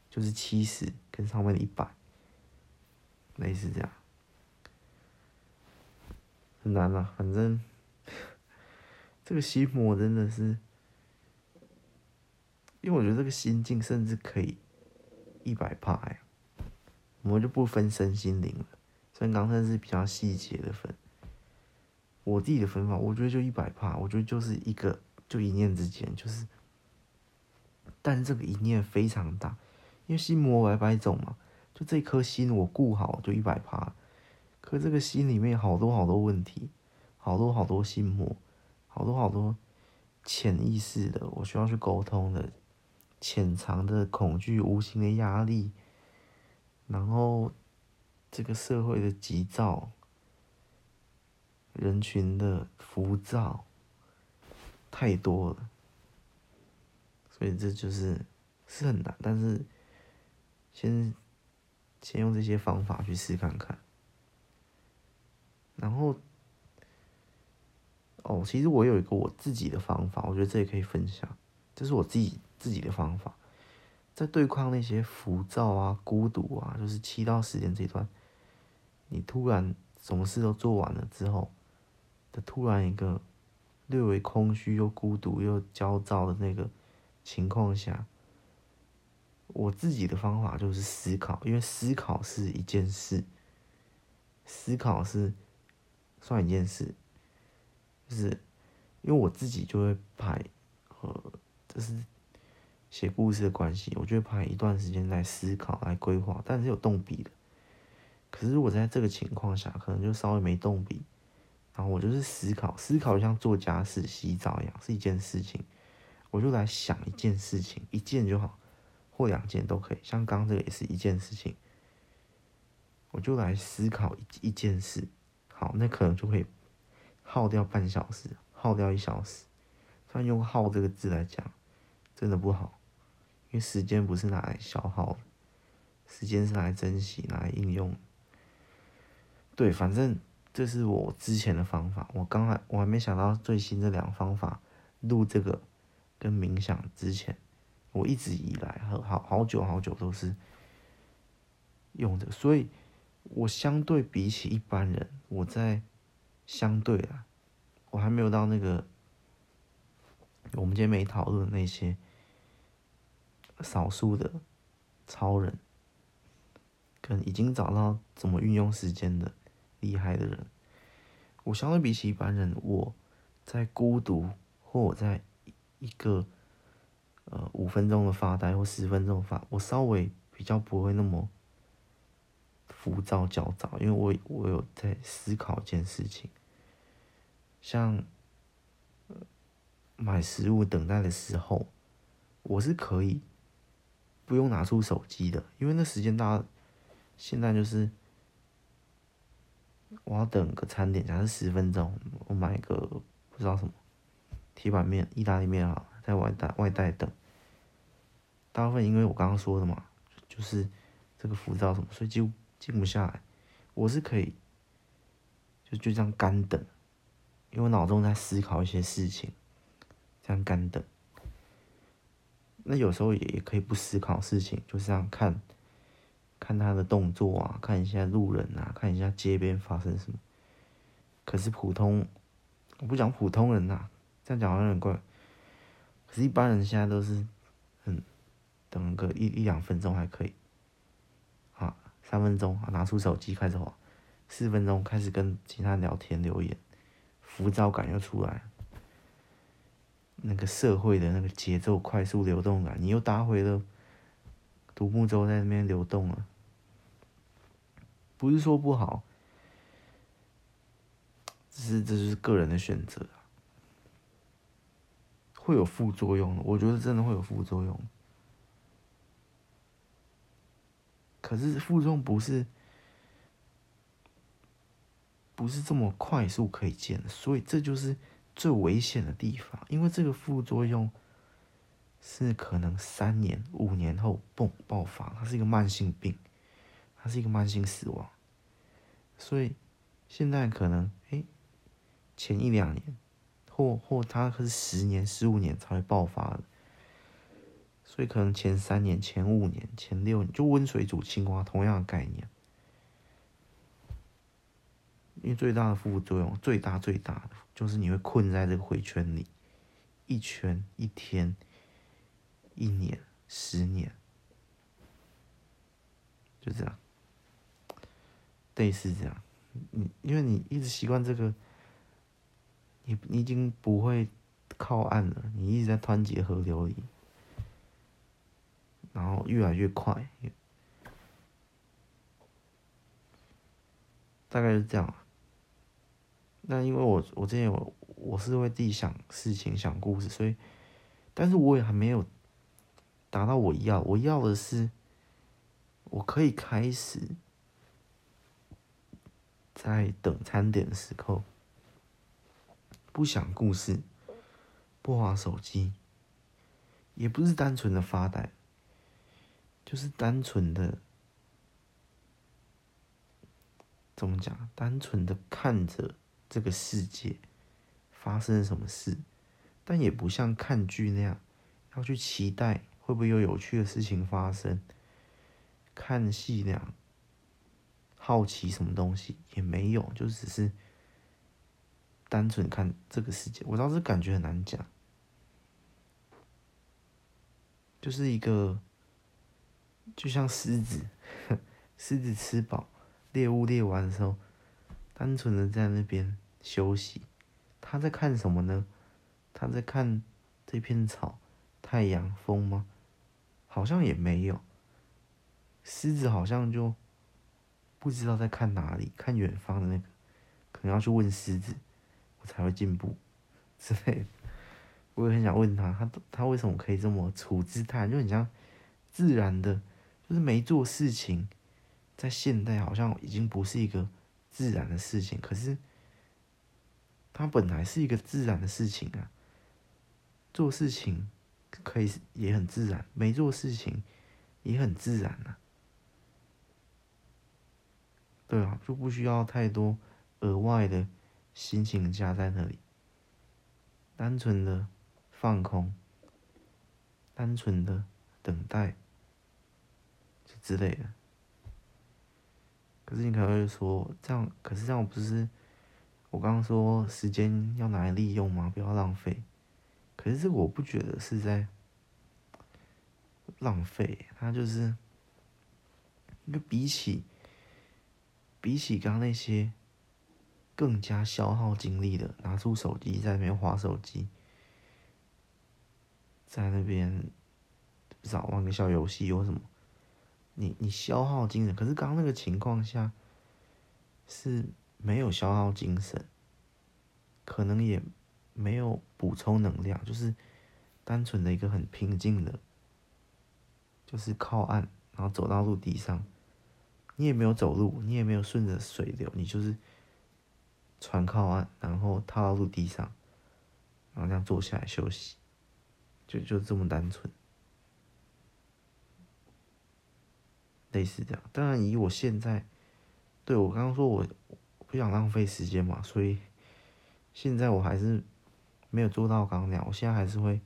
就是七十跟上面的一百。类似这样，很难啊。反正这个心魔真的是，因为我觉得这个心境甚至可以一百帕呀。我们就不分身心灵了，所以刚才是比较细节的分。我自己的分法，我觉得就一百帕。我觉得就是一个，就一念之间，就是，但这个一念非常大，因为心魔百百种嘛。就这颗心，我顾好就一百帕。可这个心里面好多好多问题，好多好多心魔，好多好多潜意识的，我需要去沟通的，潜藏的恐惧、无形的压力，然后这个社会的急躁，人群的浮躁，太多了。所以这就是是很难，但是先。先用这些方法去试看看，然后，哦，其实我有一个我自己的方法，我觉得这也可以分享。这是我自己自己的方法，在对抗那些浮躁啊、孤独啊，就是七到十点这段，你突然什么事都做完了之后，的突然一个略微空虚又孤独又焦躁的那个情况下。我自己的方法就是思考，因为思考是一件事，思考是算一件事，就是因为我自己就会排，呃，就是写故事的关系，我就会排一段时间来思考、来规划，但是有动笔的。可是如果在这个情况下，可能就稍微没动笔，然后我就是思考，思考像做家事、洗澡一样，是一件事情，我就来想一件事情，一件就好。或两件都可以，像刚刚这个也是一件事情，我就来思考一一件事，好，那可能就会耗掉半小时，耗掉一小时。虽然用“耗”这个字来讲，真的不好，因为时间不是拿来消耗，时间是拿来珍惜、拿来应用。对，反正这是我之前的方法，我刚还我还没想到最新这两个方法，录这个跟冥想之前。我一直以来，好好好久好久都是用的，所以我相对比起一般人，我在相对啊，我还没有到那个我们今天没讨论那些少数的超人，跟已经找到怎么运用时间的厉害的人，我相对比起一般人，我在孤独或我在一个呃五分钟的发呆或十分钟发，我稍微比较不会那么浮躁焦躁，因为我我有在思考一件事情，像买食物等待的时候，我是可以不用拿出手机的，因为那时间大家现在就是。我要等个餐点，假设十分钟，我买个不知道什么铁板面、意大利面啊，在外带外带等。大部分因为我刚刚说的嘛，就是这个浮躁什么，所以就静不下来。我是可以就就这样干等，因为我脑中在思考一些事情，这样干等。那有时候也也可以不思考事情，就这样看。看他的动作啊，看一下路人啊，看一下街边发生什么。可是普通，我不讲普通人呐、这样讲好像有点怪。可是，一般人现在都是，嗯，等个一一两分钟还可以，啊，三分钟啊，拿出手机开始滑，四分钟开始跟其他人聊天留言，浮躁感又出来，那个社会的那个节奏快速流动感，你又搭回了。独木舟在那边流动了，不是说不好，只是这就是个人的选择，会有副作用的。我觉得真的会有副作用，可是副作用不是不是这么快速可以见，所以这就是最危险的地方，因为这个副作用。是可能三年、五年后嘣爆发，它是一个慢性病，它是一个慢性死亡，所以现在可能哎、前一两年，或或它可是十年、十五年才会爆发的，所以可能前三年、前五年、前六年就温水煮青蛙，同样的概念，因为最大的副作用，最大最大的就是你会困在这个回圈里，一圈一天。一年、十年，就这样，类似这样。你因为你一直习惯这个，你你已经不会靠岸了，你一直在湍急河流里，然后越来越快，大概是这样。那因为我我之前我我是会自己想事情、想故事，所以，但是我也还没有。达到我要，我要的是，我可以开始在等餐点的时候，不想故事，不滑手机，也不是单纯的发呆，就是单纯的，怎么讲？单纯的看着这个世界发生什么事，但也不像看剧那样要去期待。会不会有有趣的事情发生？看戏那样，好奇什么东西也没有，就只是单纯看这个世界。我倒是感觉很难讲，就是一个，就像狮子，狮子吃饱，猎物猎完的时候，单纯的在那边休息。他在看什么呢？他在看这片草，太阳，风吗？好像也没有，狮子好像就不知道在看哪里，看远方的那个，可能要去问狮子，我才会进步之类的。我也很想问他，他他为什么可以这么处之泰然，就很像自然的，就是没做事情，在现代好像已经不是一个自然的事情，可是它本来是一个自然的事情啊，做事情。可以也很自然，没做事情也很自然啊。对啊，就不需要太多额外的心情加在那里，单纯的放空，单纯的等待，之类的。可是你可能会说，这样，可是这样不是我刚刚说时间要拿来利用吗？不要浪费。可是我不觉得是在浪费，它就是，一个比起比起刚那些更加消耗精力的，拿出手机在那边划手机，在那边不知道玩个小游戏或什么，你你消耗精神，可是刚刚那个情况下是没有消耗精神，可能也没有补充能量，就是单纯的一个很平静的，就是靠岸，然后走到陆地上，你也没有走路，你也没有顺着水流，你就是船靠岸，然后踏到陆地上。然后这样坐下来休息，就就这么单纯，类似这样。当然，以我现在，对，我刚刚说我不想浪费时间嘛，所以现在我还是没有做到刚那样。我现在还是会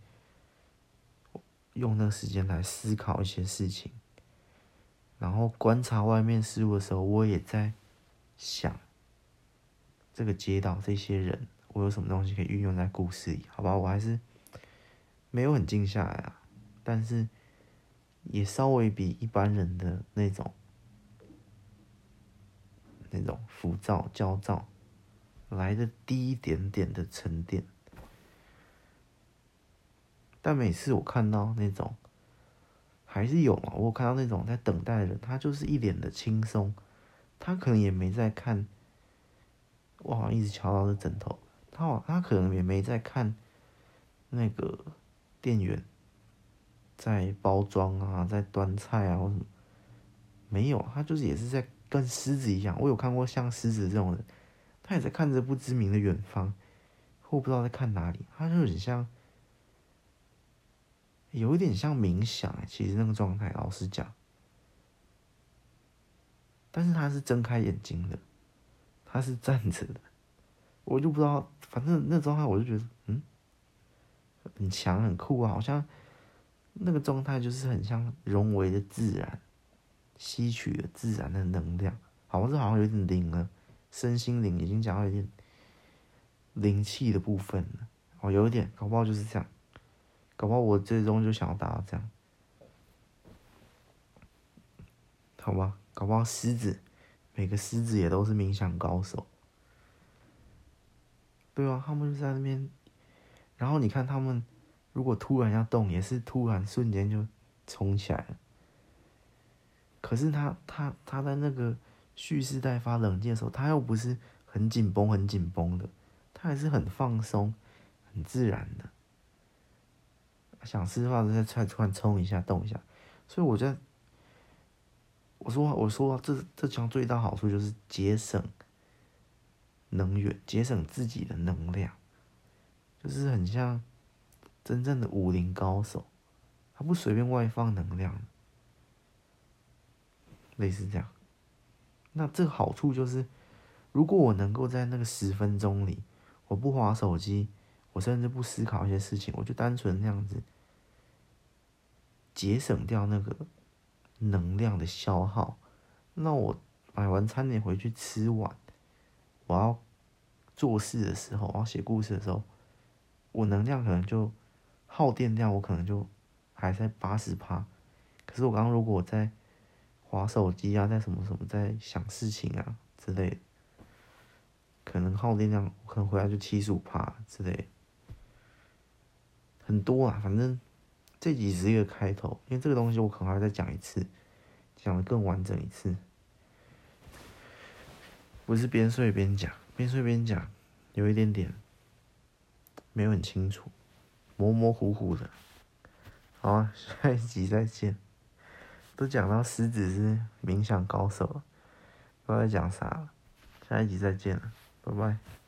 用那个时间来思考一些事情，然后观察外面事物的时候，我也在想这个街道这些人。我有什么东西可以运用在故事里？好吧，我还是没有很静下来啊，但是也稍微比一般人的那种那种浮躁、焦躁来的低一点点的沉淀。但每次我看到那种，还是有嘛，我看到那种在等待的人，他就是一脸的轻松，他可能也没在看，我好像一直敲到这枕头。他他可能也没在看那个店员在包装啊，在端菜啊，或什么没有，他就是也是在跟狮子一样。我有看过像狮子这种人，他也在看着不知名的远方，或不知道在看哪里。他就很像，有一点像冥想。其实那个状态，老实讲，但是他是睁开眼睛的，他是站着的。我就不知道，反正那状态我就觉得，嗯，很强很酷啊，好像那个状态就是很像融为的自然，吸取了自然的能量，好像是好像有点灵了，身心灵已经讲到有点灵气的部分了，哦，有一点，搞不好就是这样，搞不好我最终就想要达到这样，好吧，搞不好狮子，每个狮子也都是冥想高手。对啊，他们就在那边，然后你看他们，如果突然要动，也是突然瞬间就冲起来了。可是他他他在那个蓄势待发、冷静的时候，他又不是很紧绷、很紧绷的，他还是很放松、很自然的。想吃饭就在突然冲一下、动一下，所以我觉得，我说我说这这枪最大好处就是节省。能源节省自己的能量，就是很像真正的武林高手，他不随便外放能量，类似这样。那这个好处就是，如果我能够在那个十分钟里，我不划手机，我甚至不思考一些事情，我就单纯那样子节省掉那个能量的消耗，那我买完餐点回去吃完。我要做事的时候，我要写故事的时候，我能量可能就耗电量，我可能就还在八十趴。可是我刚刚如果我在划手机啊，在什么什么，在想事情啊之类的，可能耗电量可能回来就七十五趴之类，很多啊。反正这几十个开头，因为这个东西我可能还要再讲一次，讲得更完整一次。不是边睡边讲，边睡边讲，有一点点没有很清楚，模模糊糊的。好，下一集再见。都讲到狮子是冥想高手，不知道讲啥了。下一集再见了，拜拜。